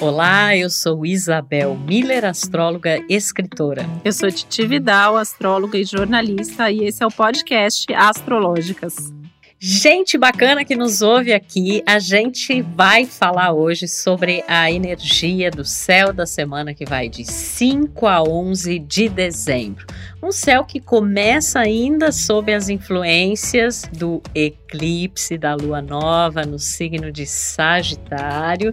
Olá, eu sou Isabel Miller, astróloga e escritora. Eu sou Titi Vidal, astróloga e jornalista, e esse é o podcast Astrológicas. Gente bacana que nos ouve aqui, a gente vai falar hoje sobre a energia do céu da semana que vai de 5 a 11 de dezembro. Um céu que começa ainda sob as influências do eclipse da lua nova no signo de Sagitário,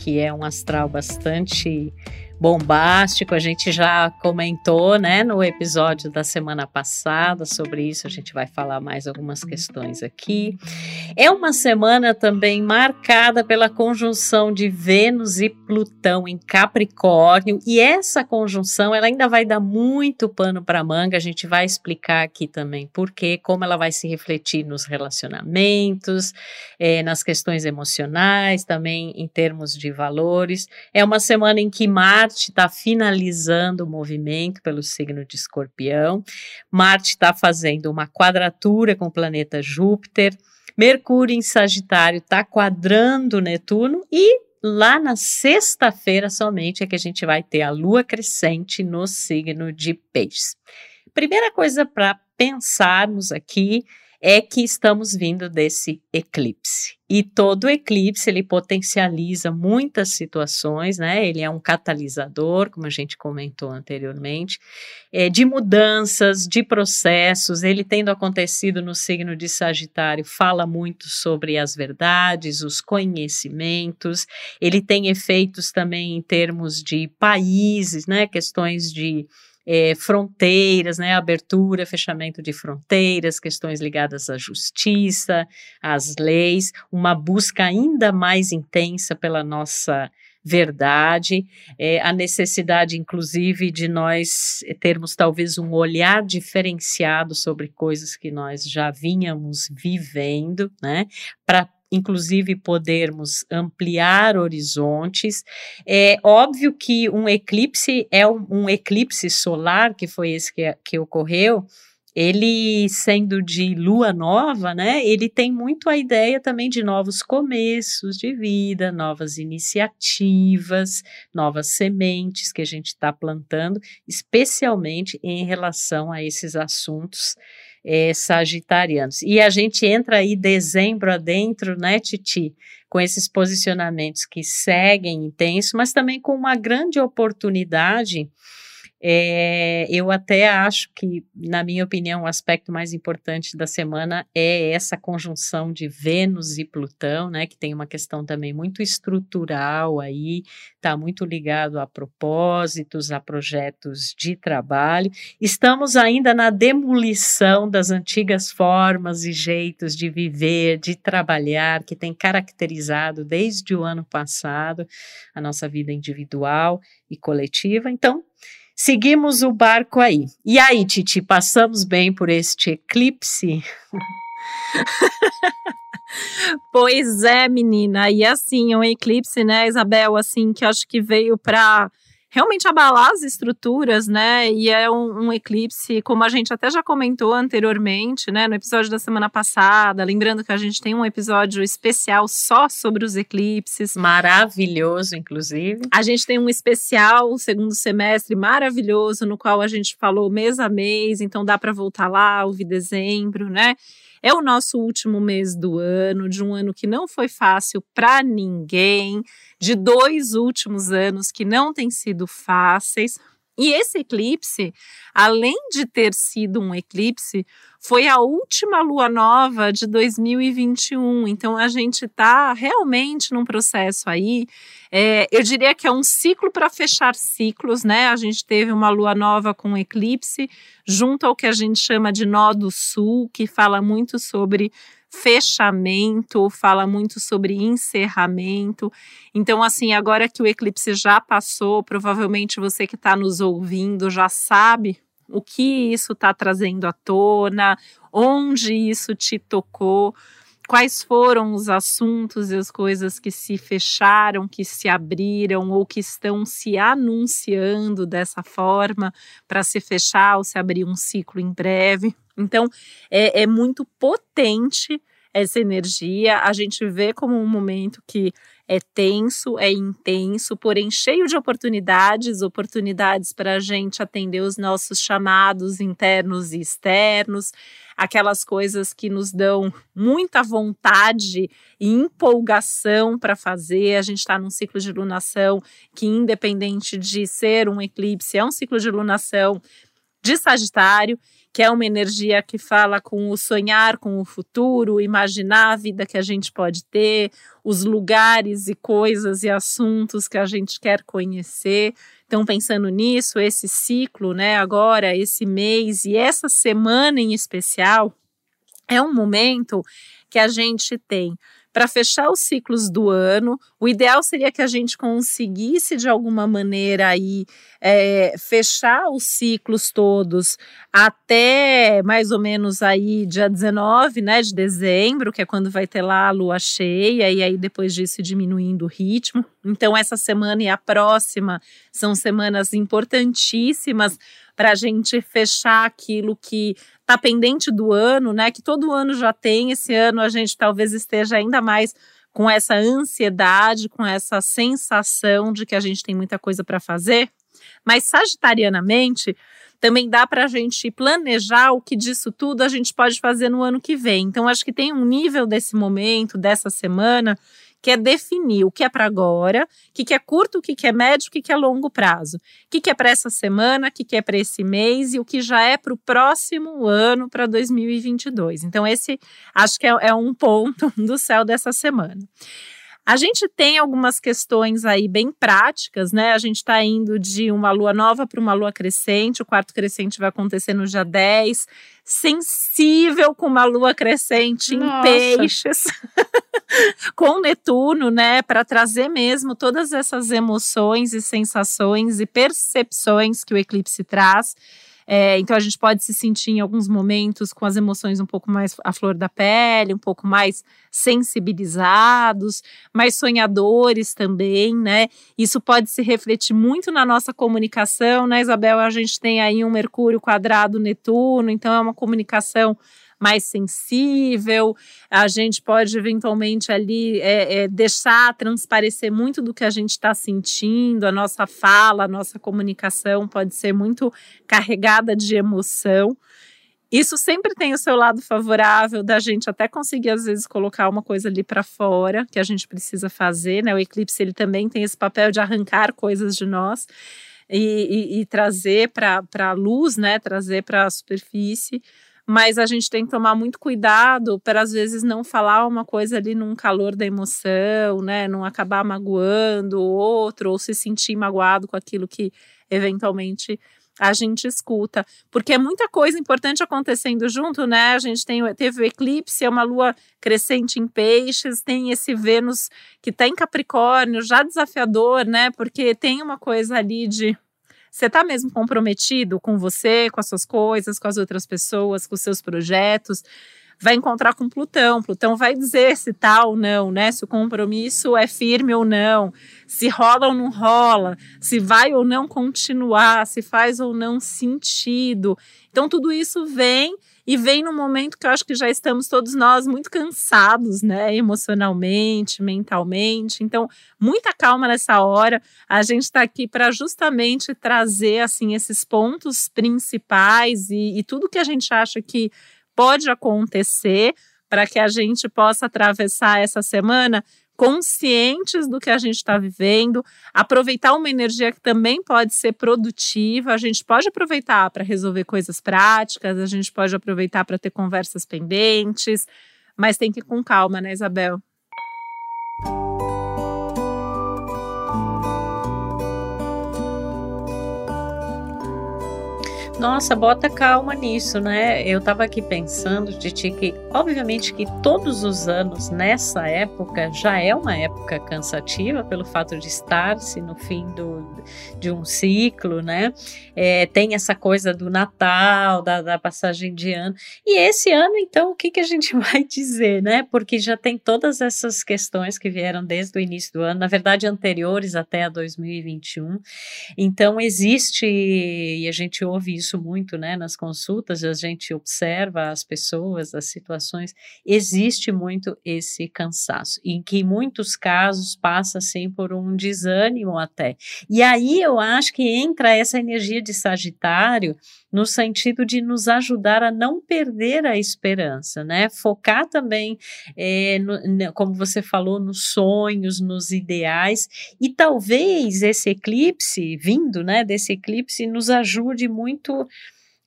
que é um astral bastante bombástico. A gente já comentou, né, no episódio da semana passada sobre isso. A gente vai falar mais algumas questões aqui. É uma semana também marcada pela conjunção de Vênus e Plutão em Capricórnio, e essa conjunção ela ainda vai dar muito pano para manga. A gente vai explicar aqui também por quê, como ela vai se refletir nos relacionamentos, é, nas questões emocionais, também em termos de valores. É uma semana em que Marte Marte está finalizando o movimento pelo signo de Escorpião. Marte está fazendo uma quadratura com o planeta Júpiter. Mercúrio em Sagitário está quadrando Netuno e lá na sexta-feira somente é que a gente vai ter a lua crescente no signo de Peixes. Primeira coisa para pensarmos aqui é que estamos vindo desse eclipse. E todo eclipse ele potencializa muitas situações, né? Ele é um catalisador, como a gente comentou anteriormente, é, de mudanças, de processos. Ele tendo acontecido no signo de Sagitário, fala muito sobre as verdades, os conhecimentos. Ele tem efeitos também em termos de países, né? Questões de é, fronteiras, né, abertura, fechamento de fronteiras, questões ligadas à justiça, às leis, uma busca ainda mais intensa pela nossa verdade, é, a necessidade, inclusive, de nós termos talvez um olhar diferenciado sobre coisas que nós já vínhamos vivendo, né, para inclusive podermos ampliar horizontes. É óbvio que um eclipse é um, um eclipse solar, que foi esse que, que ocorreu, ele sendo de lua nova, né? Ele tem muito a ideia também de novos começos de vida, novas iniciativas, novas sementes que a gente está plantando, especialmente em relação a esses assuntos é, sagitarianos. E a gente entra aí dezembro adentro, né, Titi? Com esses posicionamentos que seguem intenso, mas também com uma grande oportunidade é, eu até acho que, na minha opinião, o aspecto mais importante da semana é essa conjunção de Vênus e Plutão, né, que tem uma questão também muito estrutural aí, está muito ligado a propósitos, a projetos de trabalho. Estamos ainda na demolição das antigas formas e jeitos de viver, de trabalhar, que tem caracterizado desde o ano passado a nossa vida individual e coletiva. Então, Seguimos o barco aí. E aí, Titi, passamos bem por este eclipse? pois é, menina. E assim, um eclipse, né, Isabel, assim, que acho que veio para realmente abalar as estruturas, né? E é um, um, eclipse, como a gente até já comentou anteriormente, né? No episódio da semana passada, lembrando que a gente tem um episódio especial só sobre os eclipses. Maravilhoso, inclusive. A gente tem um especial, segundo semestre, maravilhoso, no qual a gente falou mês a mês, então dá para voltar lá, ouvir dezembro, né? É o nosso último mês do ano, de um ano que não foi fácil para ninguém, de dois últimos anos que não têm sido fáceis. E esse eclipse, além de ter sido um eclipse, foi a última lua nova de 2021. Então a gente está realmente num processo aí. É, eu diria que é um ciclo para fechar ciclos, né? A gente teve uma lua nova com eclipse, junto ao que a gente chama de nó do sul, que fala muito sobre fechamento, fala muito sobre encerramento. Então, assim, agora que o eclipse já passou, provavelmente você que está nos ouvindo já sabe o que isso está trazendo à tona, onde isso te tocou, quais foram os assuntos e as coisas que se fecharam, que se abriram ou que estão se anunciando dessa forma para se fechar ou se abrir um ciclo em breve. Então, é, é muito potente essa energia, a gente vê como um momento que é tenso, é intenso, porém cheio de oportunidades oportunidades para a gente atender os nossos chamados internos e externos, aquelas coisas que nos dão muita vontade e empolgação para fazer. A gente está num ciclo de lunação que, independente de ser um eclipse, é um ciclo de lunação de Sagitário que é uma energia que fala com o sonhar com o futuro, imaginar a vida que a gente pode ter, os lugares e coisas e assuntos que a gente quer conhecer. Então, pensando nisso, esse ciclo, né, agora, esse mês e essa semana em especial, é um momento que a gente tem para fechar os ciclos do ano. O ideal seria que a gente conseguisse, de alguma maneira, aí, é, fechar os ciclos todos até mais ou menos aí dia 19 né, de dezembro, que é quando vai ter lá a lua cheia, e aí depois disso diminuindo o ritmo. Então, essa semana e a próxima são semanas importantíssimas para a gente fechar aquilo que está pendente do ano, né? Que todo ano já tem. Esse ano a gente talvez esteja ainda mais com essa ansiedade, com essa sensação de que a gente tem muita coisa para fazer. Mas sagitarianamente, também dá para a gente planejar o que disso tudo a gente pode fazer no ano que vem. Então, acho que tem um nível desse momento, dessa semana, que é definir o que é para agora, o que, que é curto, o que, que é médio, o que, que é longo prazo, o que, que é para essa semana, o que, que é para esse mês e o que já é para o próximo ano, para 2022. Então, esse acho que é, é um ponto do céu dessa semana. A gente tem algumas questões aí bem práticas, né? A gente está indo de uma lua nova para uma lua crescente, o quarto crescente vai acontecer no dia 10, sensível com uma lua crescente Nossa. em peixes, com Netuno, né? Para trazer mesmo todas essas emoções e sensações e percepções que o eclipse traz. É, então a gente pode se sentir em alguns momentos com as emoções um pouco mais à flor da pele, um pouco mais sensibilizados, mais sonhadores também, né? Isso pode se refletir muito na nossa comunicação, né, Isabel? A gente tem aí um Mercúrio quadrado Netuno, então é uma comunicação mais sensível, a gente pode eventualmente ali é, é, deixar transparecer muito do que a gente está sentindo, a nossa fala, a nossa comunicação pode ser muito carregada de emoção. Isso sempre tem o seu lado favorável da gente até conseguir às vezes colocar uma coisa ali para fora que a gente precisa fazer, né? O eclipse ele também tem esse papel de arrancar coisas de nós e, e, e trazer para a luz, né? Trazer para a superfície mas a gente tem que tomar muito cuidado para às vezes não falar uma coisa ali num calor da emoção, né, não acabar magoando o outro ou se sentir magoado com aquilo que eventualmente a gente escuta, porque é muita coisa importante acontecendo junto, né? A gente tem, teve o eclipse, é uma lua crescente em peixes, tem esse Vênus que está em Capricórnio, já desafiador, né? Porque tem uma coisa ali de você está mesmo comprometido com você, com as suas coisas, com as outras pessoas, com os seus projetos? Vai encontrar com Plutão. Plutão vai dizer se tá ou não, né? Se o compromisso é firme ou não, se rola ou não rola, se vai ou não continuar, se faz ou não sentido. Então, tudo isso vem e vem num momento que eu acho que já estamos todos nós muito cansados, né, emocionalmente, mentalmente. Então, muita calma nessa hora. A gente está aqui para justamente trazer assim esses pontos principais e, e tudo que a gente acha que pode acontecer para que a gente possa atravessar essa semana conscientes do que a gente está vivendo, aproveitar uma energia que também pode ser produtiva. A gente pode aproveitar para resolver coisas práticas, a gente pode aproveitar para ter conversas pendentes, mas tem que ir com calma, né, Isabel? Nossa, bota calma nisso, né? Eu tava aqui pensando, Titi, que obviamente que todos os anos nessa época já é uma época cansativa pelo fato de estar-se no fim do, de um ciclo, né? É, tem essa coisa do Natal, da, da, passagem de ano. E esse ano, então, o que, que a gente vai dizer, né? Porque já tem todas essas questões que vieram desde o início do ano, na verdade, anteriores até a 2021. Então, existe, e a gente ouve isso isso muito, né, nas consultas, a gente observa as pessoas, as situações, existe muito esse cansaço, em que em muitos casos passa assim por um desânimo até. E aí eu acho que entra essa energia de Sagitário no sentido de nos ajudar a não perder a esperança, né? Focar também, é, no, como você falou, nos sonhos, nos ideais, e talvez esse eclipse vindo, né, desse eclipse, nos ajude muito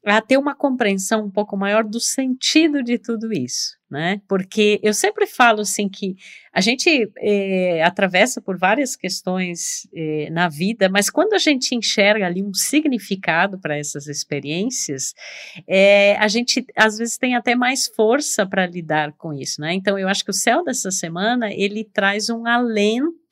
a ter uma compreensão um pouco maior do sentido de tudo isso, né? Porque eu sempre falo assim que a gente é, atravessa por várias questões é, na vida, mas quando a gente enxerga ali um significado para essas experiências, é, a gente às vezes tem até mais força para lidar com isso, né? Então eu acho que o céu dessa semana ele traz um alento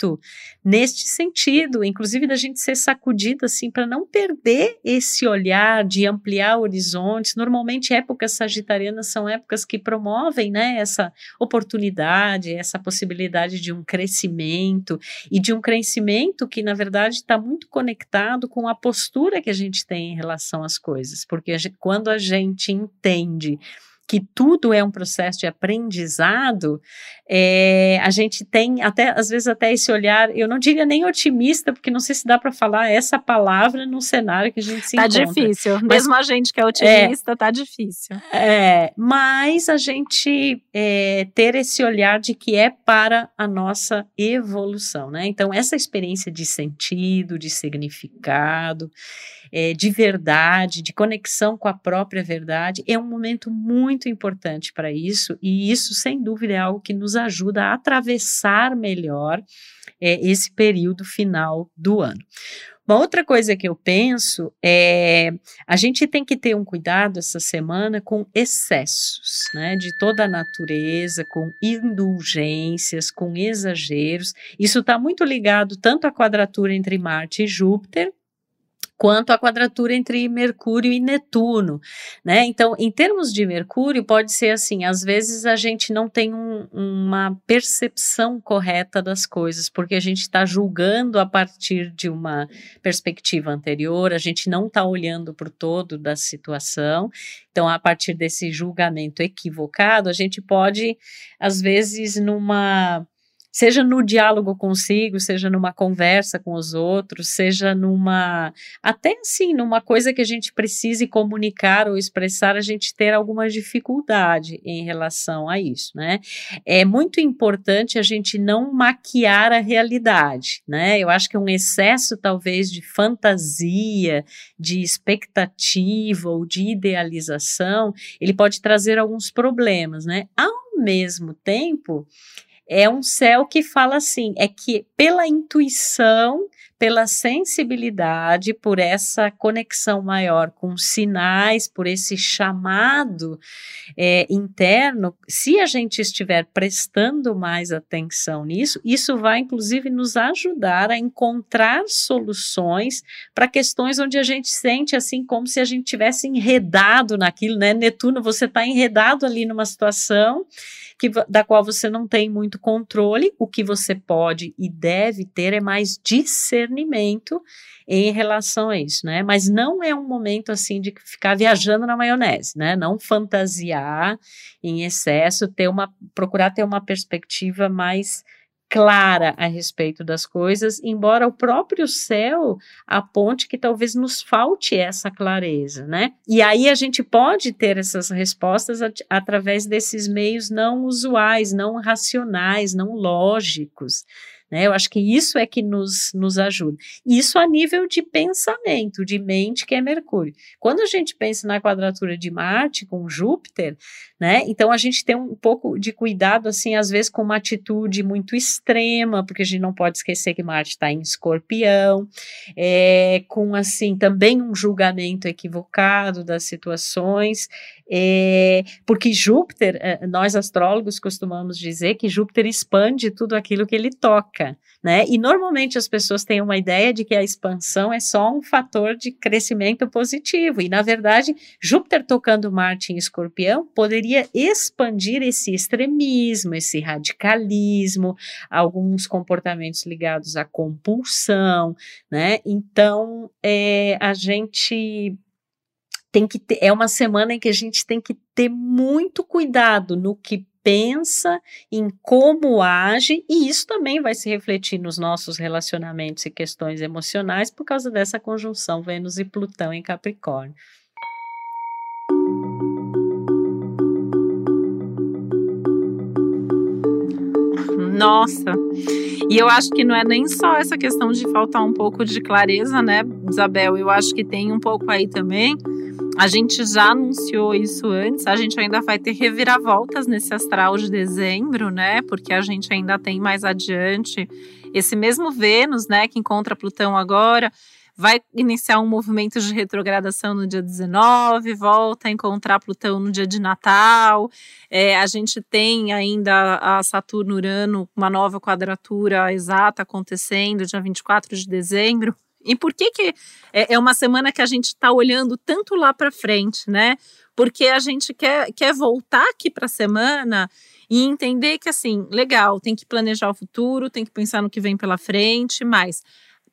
neste sentido, inclusive da gente ser sacudido assim para não perder esse olhar de ampliar horizontes. Normalmente épocas sagitarianas são épocas que promovem, né, essa oportunidade, essa possibilidade possibilidade de um crescimento e de um crescimento que, na verdade, está muito conectado com a postura que a gente tem em relação às coisas, porque a gente, quando a gente entende que tudo é um processo de aprendizado, é, a gente tem até, às vezes, até esse olhar, eu não diria nem otimista, porque não sei se dá para falar essa palavra num cenário que a gente se tá encontra. Tá difícil, mas, mesmo a gente que é otimista, é, tá difícil. É, mas a gente é, ter esse olhar de que é para a nossa evolução, né? Então, essa experiência de sentido, de significado, é, de verdade, de conexão com a própria verdade, é um momento muito importante para isso, e isso, sem dúvida, é algo que nos ajuda a atravessar melhor é, esse período final do ano. Uma outra coisa que eu penso é a gente tem que ter um cuidado essa semana com excessos, né, de toda a natureza, com indulgências, com exageros. Isso está muito ligado tanto à quadratura entre Marte e Júpiter, quanto a quadratura entre Mercúrio e Netuno, né? Então, em termos de Mercúrio, pode ser assim: às vezes a gente não tem um, uma percepção correta das coisas, porque a gente está julgando a partir de uma perspectiva anterior, a gente não está olhando para o todo da situação. Então, a partir desse julgamento equivocado, a gente pode, às vezes, numa seja no diálogo consigo, seja numa conversa com os outros, seja numa até assim, numa coisa que a gente precise comunicar ou expressar, a gente ter alguma dificuldade em relação a isso, né? É muito importante a gente não maquiar a realidade, né? Eu acho que um excesso talvez de fantasia, de expectativa ou de idealização, ele pode trazer alguns problemas, né? Ao mesmo tempo, é um céu que fala assim, é que pela intuição, pela sensibilidade, por essa conexão maior com sinais, por esse chamado é, interno, se a gente estiver prestando mais atenção nisso, isso vai inclusive nos ajudar a encontrar soluções para questões onde a gente sente assim como se a gente tivesse enredado naquilo, né? Netuno, você está enredado ali numa situação que, da qual você não tem muito controle, o que você pode e deve ter é mais discernimento em relação a isso, né? Mas não é um momento assim de ficar viajando na maionese, né? Não fantasiar em excesso, ter uma procurar ter uma perspectiva mais clara a respeito das coisas, embora o próprio céu aponte que talvez nos falte essa clareza, né? E aí a gente pode ter essas respostas at através desses meios não usuais, não racionais, não lógicos, né? Eu acho que isso é que nos, nos ajuda. Isso a nível de pensamento, de mente, que é Mercúrio. Quando a gente pensa na quadratura de Marte com Júpiter, né? Então a gente tem um pouco de cuidado, assim, às vezes com uma atitude muito extrema, porque a gente não pode esquecer que Marte está em escorpião, é, com, assim, também um julgamento equivocado das situações, é, porque Júpiter, é, nós astrólogos costumamos dizer que Júpiter expande tudo aquilo que ele toca, né? E normalmente as pessoas têm uma ideia de que a expansão é só um fator de crescimento positivo, e na verdade, Júpiter tocando Marte em Escorpião poderia expandir esse extremismo, esse radicalismo, alguns comportamentos ligados à compulsão, né? Então, é, a gente tem que ter, é uma semana em que a gente tem que ter muito cuidado no que pensa, em como age, e isso também vai se refletir nos nossos relacionamentos e questões emocionais por causa dessa conjunção Vênus e Plutão em Capricórnio. Nossa. E eu acho que não é nem só essa questão de faltar um pouco de clareza, né, Isabel? Eu acho que tem um pouco aí também. A gente já anunciou isso antes, a gente ainda vai ter reviravoltas nesse astral de dezembro, né? Porque a gente ainda tem mais adiante esse mesmo Vênus, né, que encontra Plutão agora vai iniciar um movimento de retrogradação no dia 19, volta a encontrar Plutão no dia de Natal. É, a gente tem ainda a Saturno-Urano, uma nova quadratura exata acontecendo, dia 24 de dezembro. E por que, que é, é uma semana que a gente está olhando tanto lá para frente, né? Porque a gente quer, quer voltar aqui para a semana e entender que, assim, legal, tem que planejar o futuro, tem que pensar no que vem pela frente, mas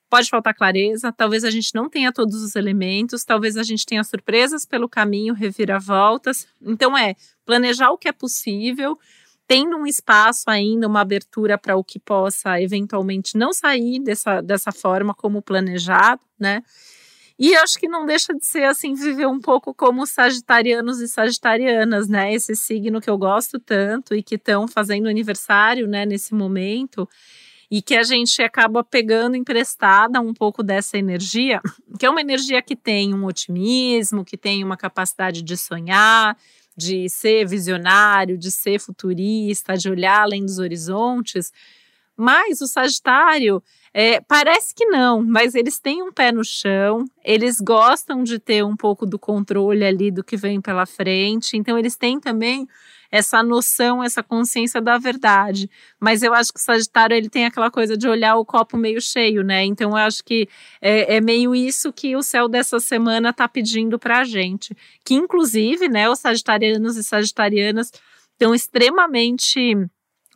pode faltar clareza, talvez a gente não tenha todos os elementos, talvez a gente tenha surpresas pelo caminho, reviravoltas. Então é planejar o que é possível, tendo um espaço ainda, uma abertura para o que possa eventualmente não sair dessa, dessa forma como planejado, né? E acho que não deixa de ser assim, viver um pouco como sagitarianos e sagitarianas, né? Esse signo que eu gosto tanto e que estão fazendo aniversário, né, nesse momento e que a gente acaba pegando emprestada um pouco dessa energia, que é uma energia que tem um otimismo, que tem uma capacidade de sonhar, de ser visionário, de ser futurista, de olhar além dos horizontes. Mas o Sagitário é, parece que não, mas eles têm um pé no chão, eles gostam de ter um pouco do controle ali do que vem pela frente, então eles têm também essa noção, essa consciência da verdade. Mas eu acho que o Sagitário ele tem aquela coisa de olhar o copo meio cheio, né? Então eu acho que é, é meio isso que o céu dessa semana está pedindo para a gente. Que inclusive, né, os sagitarianos e sagitarianas estão extremamente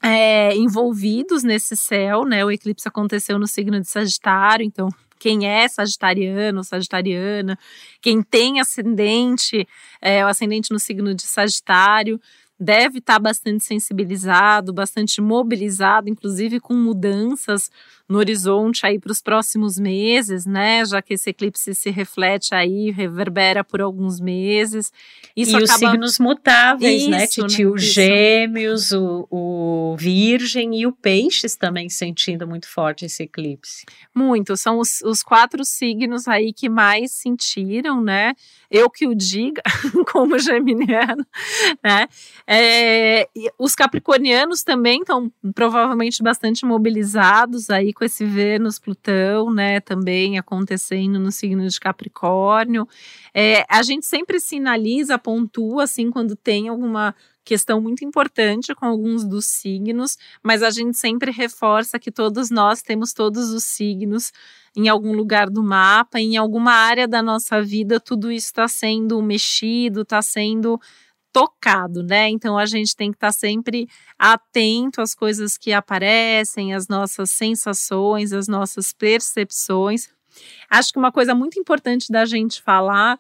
é, envolvidos nesse céu, né? O eclipse aconteceu no signo de Sagitário, então quem é sagitariano, sagitariana, quem tem ascendente, é, o ascendente no signo de Sagitário, deve estar tá bastante sensibilizado, bastante mobilizado, inclusive com mudanças no horizonte aí para os próximos meses, né? Já que esse eclipse se reflete aí, reverbera por alguns meses. Isso e acaba... os signos mutáveis, né, Isso, né, Titi? Né? O gêmeos, o, o virgem e o peixes também sentindo muito forte esse eclipse. Muito, são os, os quatro signos aí que mais sentiram, né? Eu que o diga, como geminiano, né? É, os capricornianos também estão provavelmente bastante mobilizados aí com esse Vênus Plutão, né, também acontecendo no signo de Capricórnio. É, a gente sempre sinaliza, pontua assim quando tem alguma questão muito importante com alguns dos signos, mas a gente sempre reforça que todos nós temos todos os signos em algum lugar do mapa, em alguma área da nossa vida, tudo isso está sendo mexido, está sendo tocado, né? Então a gente tem que estar tá sempre atento às coisas que aparecem, às nossas sensações, às nossas percepções. Acho que uma coisa muito importante da gente falar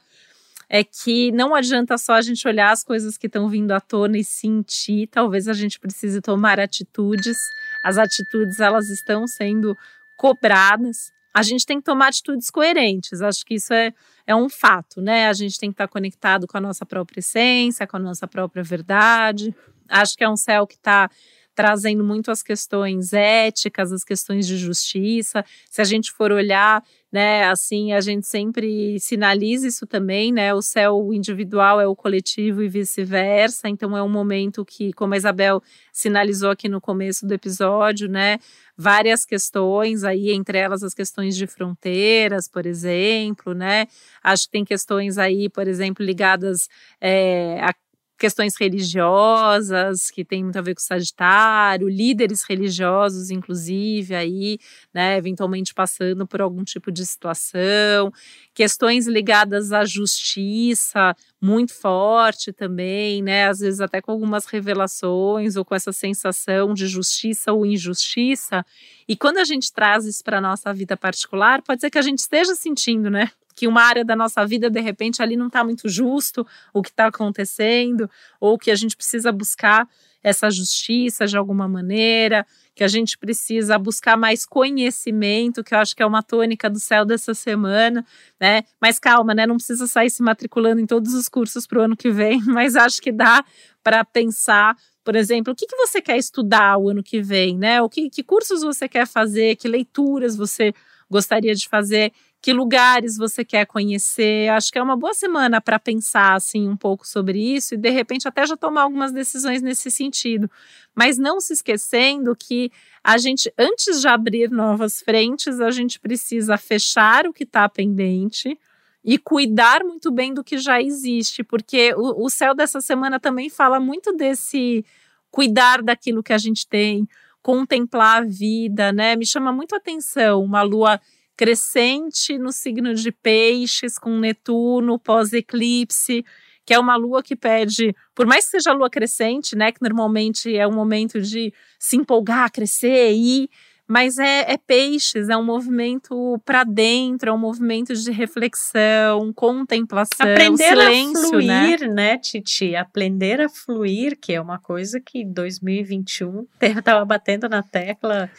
é que não adianta só a gente olhar as coisas que estão vindo à tona e sentir, talvez a gente precise tomar atitudes. As atitudes elas estão sendo cobradas, a gente tem que tomar atitudes coerentes. Acho que isso é, é um fato, né? A gente tem que estar conectado com a nossa própria essência, com a nossa própria verdade. Acho que é um céu que está trazendo muito as questões éticas, as questões de justiça. Se a gente for olhar, né, assim, a gente sempre sinaliza isso também, né? O céu individual é o coletivo e vice-versa. Então é um momento que, como a Isabel sinalizou aqui no começo do episódio, né, várias questões aí, entre elas as questões de fronteiras, por exemplo, né? Acho que tem questões aí, por exemplo, ligadas é, a questões religiosas, que tem muito a ver com o Sagitário, líderes religiosos, inclusive, aí, né, eventualmente passando por algum tipo de situação, questões ligadas à justiça, muito forte também, né, às vezes até com algumas revelações ou com essa sensação de justiça ou injustiça. E quando a gente traz isso para a nossa vida particular, pode ser que a gente esteja sentindo, né, que uma área da nossa vida, de repente, ali não está muito justo o que está acontecendo, ou que a gente precisa buscar essa justiça de alguma maneira, que a gente precisa buscar mais conhecimento, que eu acho que é uma tônica do céu dessa semana, né? Mas calma, né? Não precisa sair se matriculando em todos os cursos para o ano que vem, mas acho que dá para pensar por exemplo, o que, que você quer estudar o ano que vem, né? O que, que cursos você quer fazer, que leituras você gostaria de fazer, que lugares você quer conhecer. Acho que é uma boa semana para pensar assim um pouco sobre isso e de repente até já tomar algumas decisões nesse sentido. Mas não se esquecendo que a gente antes de abrir novas frentes, a gente precisa fechar o que está pendente e cuidar muito bem do que já existe, porque o, o céu dessa semana também fala muito desse cuidar daquilo que a gente tem, contemplar a vida, né? Me chama muito atenção uma lua crescente no signo de Peixes com Netuno pós-eclipse, que é uma lua que pede, por mais que seja a lua crescente, né, que normalmente é um momento de se empolgar, crescer e mas é, é peixes, é um movimento para dentro, é um movimento de reflexão, contemplação, Aprender silêncio, a fluir, né? né, Titi? Aprender a fluir, que é uma coisa que 2021 estava batendo na tecla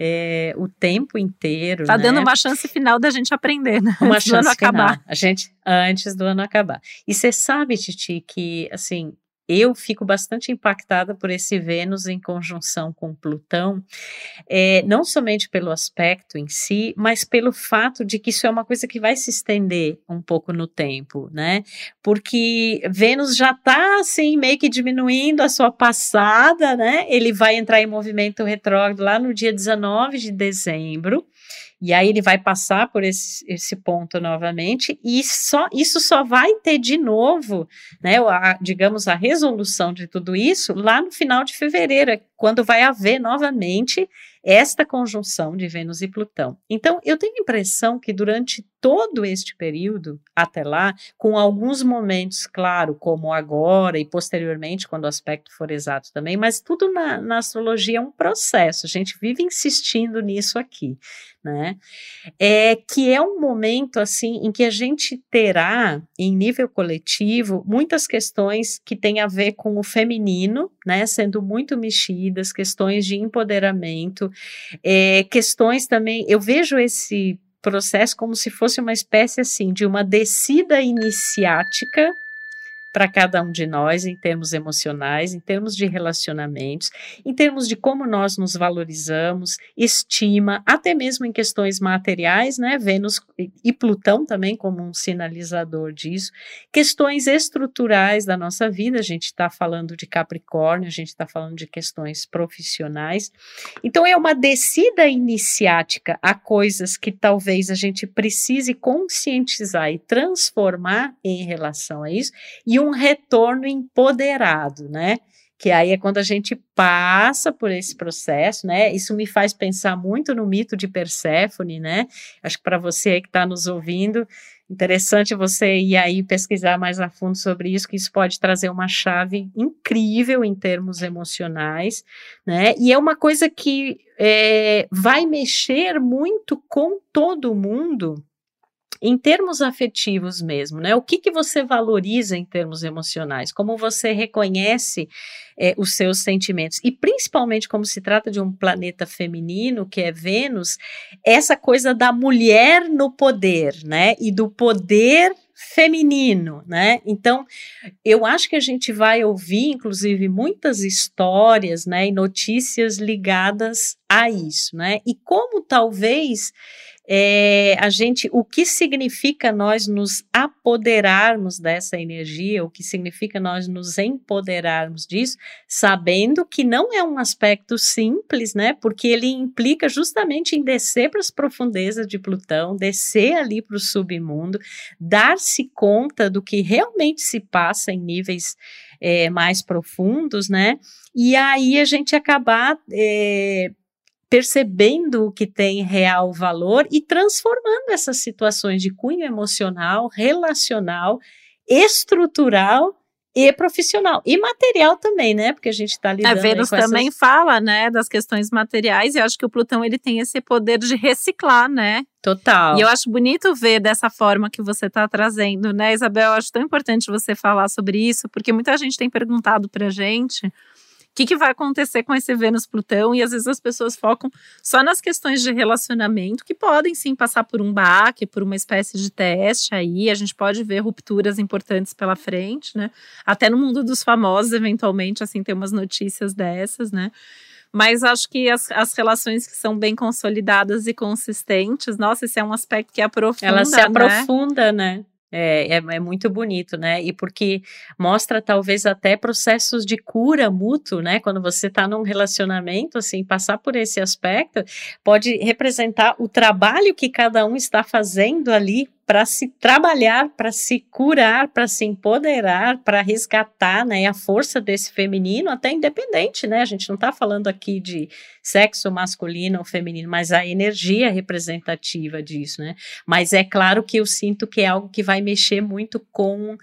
é, o tempo inteiro. Tá né? dando uma chance final da gente aprender, né? Uma antes chance do ano final. acabar. A gente antes do ano acabar. E você sabe, Titi, que assim eu fico bastante impactada por esse Vênus em conjunção com Plutão, é, não somente pelo aspecto em si, mas pelo fato de que isso é uma coisa que vai se estender um pouco no tempo, né? Porque Vênus já está assim meio que diminuindo a sua passada, né? Ele vai entrar em movimento retrógrado lá no dia 19 de dezembro. E aí ele vai passar por esse, esse ponto novamente, e só isso só vai ter de novo, né, a, digamos, a resolução de tudo isso lá no final de fevereiro, quando vai haver novamente esta conjunção de Vênus e Plutão. Então, eu tenho a impressão que durante todo este período, até lá, com alguns momentos, claro, como agora e posteriormente, quando o aspecto for exato também, mas tudo na, na astrologia é um processo, a gente vive insistindo nisso aqui, né? É que é um momento, assim, em que a gente terá, em nível coletivo, muitas questões que têm a ver com o feminino, né, sendo muito mexidas, questões de empoderamento, é, questões também, eu vejo esse processo como se fosse uma espécie assim de uma descida iniciática para cada um de nós em termos emocionais, em termos de relacionamentos, em termos de como nós nos valorizamos, estima, até mesmo em questões materiais, né? Vênus e Plutão também como um sinalizador disso, questões estruturais da nossa vida, a gente está falando de Capricórnio, a gente está falando de questões profissionais. Então é uma descida iniciática a coisas que talvez a gente precise conscientizar e transformar em relação a isso, e um um retorno empoderado, né? Que aí é quando a gente passa por esse processo, né? Isso me faz pensar muito no mito de Perséfone, né? Acho que para você que está nos ouvindo, interessante você ir aí pesquisar mais a fundo sobre isso, que isso pode trazer uma chave incrível em termos emocionais, né? E é uma coisa que é, vai mexer muito com todo mundo em termos afetivos mesmo, né? O que, que você valoriza em termos emocionais? Como você reconhece é, os seus sentimentos? E principalmente como se trata de um planeta feminino, que é Vênus, essa coisa da mulher no poder, né? E do poder feminino, né? Então, eu acho que a gente vai ouvir, inclusive, muitas histórias, né, e notícias ligadas a isso, né? E como talvez é, a gente, o que significa nós nos apoderarmos dessa energia, o que significa nós nos empoderarmos disso, sabendo que não é um aspecto simples, né? Porque ele implica justamente em descer para as profundezas de Plutão, descer ali para o submundo, dar-se conta do que realmente se passa em níveis é, mais profundos, né? E aí a gente acabar é, percebendo o que tem real valor e transformando essas situações de cunho emocional, relacional, estrutural e profissional e material também, né? Porque a gente está lidando. A Vênus também essas... fala, né, das questões materiais e acho que o Plutão ele tem esse poder de reciclar, né? Total. E eu acho bonito ver dessa forma que você está trazendo, né, Isabel? Eu acho tão importante você falar sobre isso, porque muita gente tem perguntado para gente que, que vai acontecer com esse Vênus-Plutão? E às vezes as pessoas focam só nas questões de relacionamento, que podem sim passar por um baque, por uma espécie de teste aí. A gente pode ver rupturas importantes pela frente, né? Até no mundo dos famosos, eventualmente, assim, tem umas notícias dessas, né? Mas acho que as, as relações que são bem consolidadas e consistentes, nossa, esse é um aspecto que aprofunda. Ela se aprofunda, né? né? É, é, é, muito bonito, né? E porque mostra talvez até processos de cura mútuo, né? Quando você está num relacionamento, assim, passar por esse aspecto pode representar o trabalho que cada um está fazendo ali para se trabalhar, para se curar, para se empoderar, para resgatar né, a força desse feminino, até independente, né? A gente não está falando aqui de sexo masculino ou feminino, mas a energia representativa disso, né? Mas é claro que eu sinto que é algo que vai mexer muito com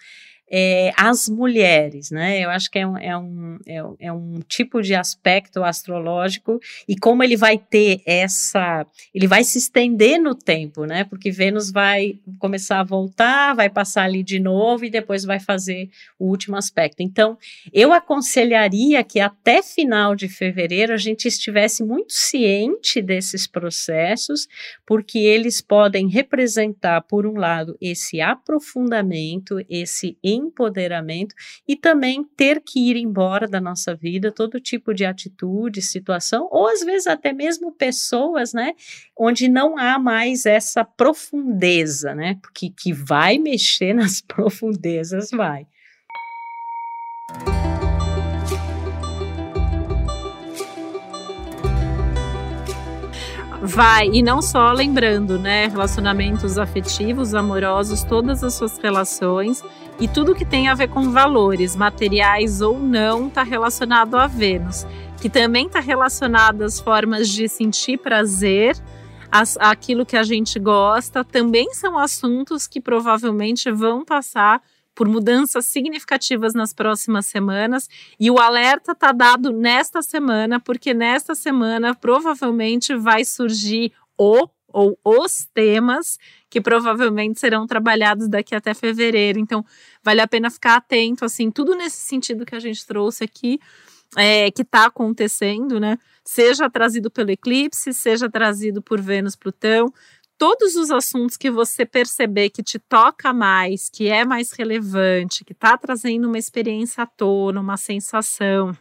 é, as mulheres, né? Eu acho que é um, é, um, é, é, um tipo de aspecto astrológico e como ele vai ter essa, ele vai se estender no tempo, né? Porque Vênus vai começar a voltar, vai passar ali de novo e depois vai fazer o último aspecto. Então, eu aconselharia que até final de fevereiro a gente estivesse muito ciente desses processos, porque eles podem representar, por um lado, esse aprofundamento, esse empoderamento e também ter que ir embora da nossa vida todo tipo de atitude, situação, ou às vezes até mesmo pessoas, né, onde não há mais essa profundeza, né, porque que vai mexer nas profundezas, vai. Vai, e não só lembrando, né? Relacionamentos afetivos, amorosos, todas as suas relações e tudo que tem a ver com valores, materiais ou não, está relacionado a Vênus, que também está relacionado às formas de sentir prazer, as, aquilo que a gente gosta, também são assuntos que provavelmente vão passar por mudanças significativas nas próximas semanas. E o alerta está dado nesta semana, porque nesta semana provavelmente vai surgir o ou os temas que provavelmente serão trabalhados daqui até fevereiro. Então, vale a pena ficar atento, assim, tudo nesse sentido que a gente trouxe aqui, é, que está acontecendo, né? Seja trazido pelo eclipse, seja trazido por Vênus-Plutão, todos os assuntos que você perceber que te toca mais, que é mais relevante, que está trazendo uma experiência à tona, uma sensação,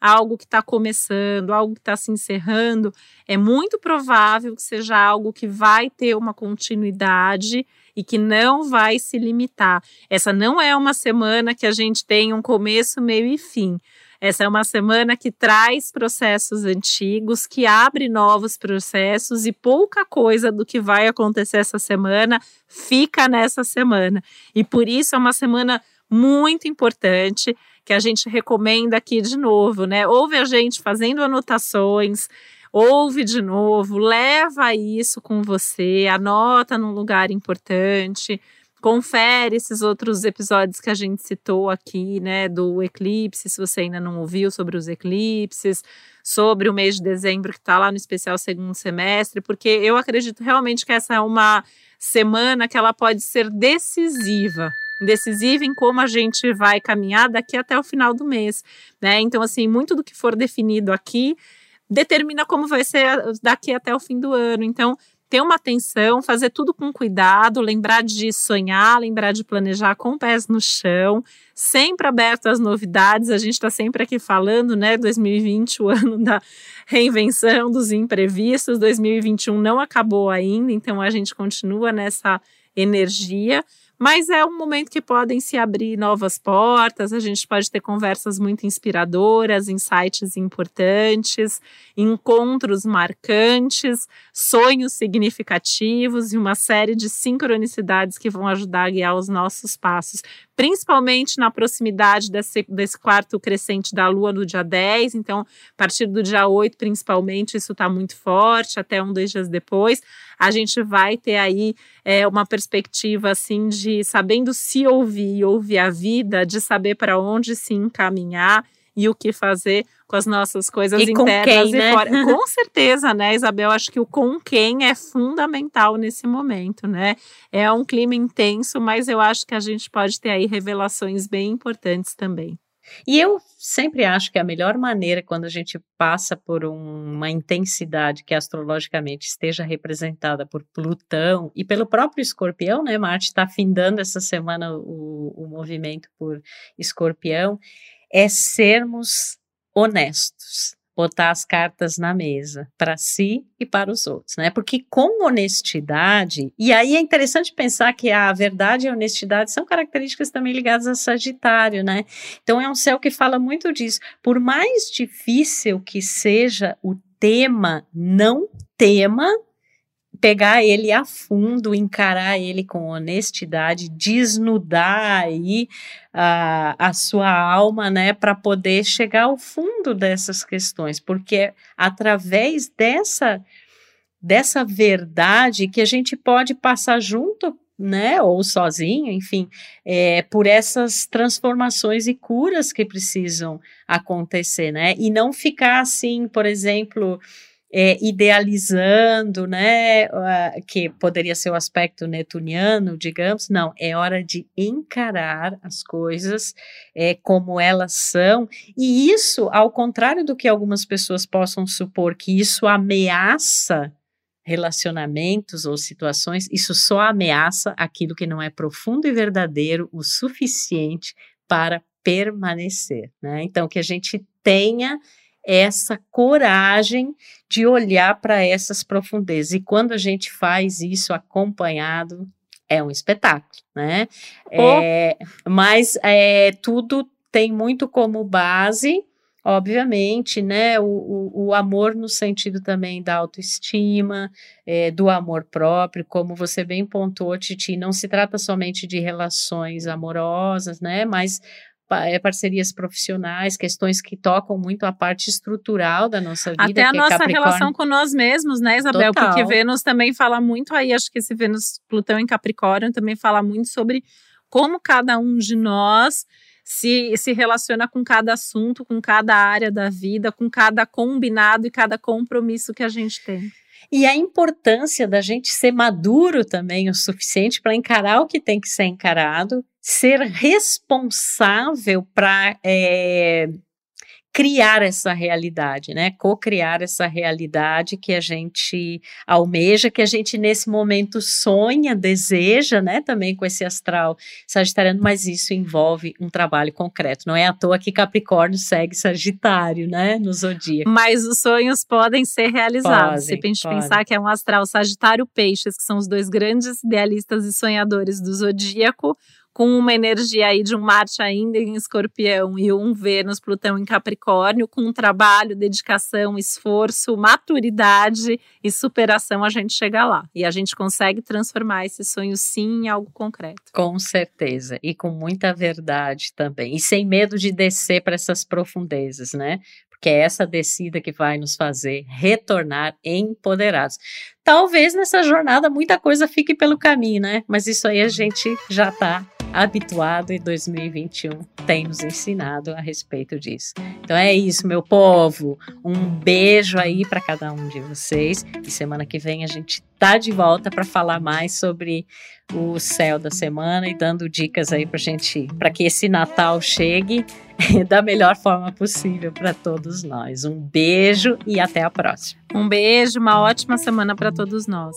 algo que está começando, algo que está se encerrando, é muito provável que seja algo que vai ter uma continuidade e que não vai se limitar. Essa não é uma semana que a gente tem um começo, meio e fim. Essa é uma semana que traz processos antigos, que abre novos processos e pouca coisa do que vai acontecer essa semana fica nessa semana. E por isso é uma semana muito importante que a gente recomenda aqui de novo, né? Ouve a gente fazendo anotações, ouve de novo, leva isso com você, anota num lugar importante confere esses outros episódios que a gente citou aqui, né, do eclipse, se você ainda não ouviu sobre os eclipses, sobre o mês de dezembro que está lá no especial segundo semestre, porque eu acredito realmente que essa é uma semana que ela pode ser decisiva, decisiva em como a gente vai caminhar daqui até o final do mês, né? Então assim, muito do que for definido aqui determina como vai ser daqui até o fim do ano. Então, ter uma atenção, fazer tudo com cuidado, lembrar de sonhar, lembrar de planejar com pés no chão, sempre aberto às novidades. A gente está sempre aqui falando, né? 2020, o ano da reinvenção, dos imprevistos. 2021 não acabou ainda, então a gente continua nessa energia mas é um momento que podem se abrir novas portas, a gente pode ter conversas muito inspiradoras, insights importantes, encontros marcantes, sonhos significativos e uma série de sincronicidades que vão ajudar a guiar os nossos passos, principalmente na proximidade desse, desse quarto crescente da Lua no dia 10. Então, a partir do dia 8, principalmente, isso está muito forte, até um, dois dias depois. A gente vai ter aí é, uma perspectiva assim de sabendo se ouvir e ouvir a vida, de saber para onde se encaminhar e o que fazer com as nossas coisas e internas quem, e né? fora. Com certeza, né, Isabel? Acho que o com quem é fundamental nesse momento, né? É um clima intenso, mas eu acho que a gente pode ter aí revelações bem importantes também. E eu sempre acho que a melhor maneira quando a gente passa por um, uma intensidade que astrologicamente esteja representada por Plutão e pelo próprio Escorpião, né? Marte está findando essa semana o, o movimento por Escorpião é sermos honestos, botar as cartas na mesa para si e para os outros, né? Porque com honestidade, e aí é interessante pensar que a verdade e a honestidade são características também ligadas a Sagitário, né? Então é um céu que fala muito disso. Por mais difícil que seja o tema, não tema pegar ele a fundo, encarar ele com honestidade, desnudar aí a, a sua alma, né, para poder chegar ao fundo dessas questões, porque é através dessa dessa verdade que a gente pode passar junto né, ou sozinho, enfim, é, por essas transformações e curas que precisam acontecer, né, e não ficar assim, por exemplo, é, idealizando, né, que poderia ser o aspecto netuniano, digamos, não, é hora de encarar as coisas é, como elas são, e isso, ao contrário do que algumas pessoas possam supor que isso ameaça relacionamentos ou situações, isso só ameaça aquilo que não é profundo e verdadeiro o suficiente para permanecer, né? Então, que a gente tenha essa coragem de olhar para essas profundezas. E quando a gente faz isso acompanhado, é um espetáculo, né? Oh. É, mas é, tudo tem muito como base, obviamente, né? O, o, o amor no sentido também da autoestima, é, do amor próprio, como você bem pontuou, Titi, não se trata somente de relações amorosas, né? Mas parcerias profissionais, questões que tocam muito a parte estrutural da nossa vida. Até a é nossa relação com nós mesmos, né, Isabel? Total. Porque Vênus também fala muito aí, acho que esse Vênus Plutão em Capricórnio também fala muito sobre como cada um de nós se, se relaciona com cada assunto, com cada área da vida, com cada combinado e cada compromisso que a gente tem. E a importância da gente ser maduro também o suficiente para encarar o que tem que ser encarado ser responsável para é, criar essa realidade, né? Co-criar essa realidade que a gente almeja, que a gente nesse momento sonha, deseja, né? Também com esse astral sagitariano, mas isso envolve um trabalho concreto. Não é à toa que Capricórnio segue Sagitário, né? No zodíaco. Mas os sonhos podem ser realizados. Podem, Se a gente pensar que é um astral Sagitário Peixes, que são os dois grandes idealistas e sonhadores do zodíaco, com uma energia aí de um Marte ainda em Escorpião e um Vênus, Plutão em Capricórnio, com trabalho, dedicação, esforço, maturidade e superação, a gente chega lá. E a gente consegue transformar esse sonho sim em algo concreto. Com certeza. E com muita verdade também. E sem medo de descer para essas profundezas, né? porque é essa descida que vai nos fazer retornar empoderados. Talvez nessa jornada muita coisa fique pelo caminho, né? Mas isso aí a gente já está habituado e 2021 tem nos ensinado a respeito disso. Então é isso, meu povo. Um beijo aí para cada um de vocês. E semana que vem a gente tá de volta para falar mais sobre o céu da semana e dando dicas aí para gente, para que esse Natal chegue da melhor forma possível para todos nós. Um beijo e até a próxima. Um beijo, uma ótima semana para todos nós.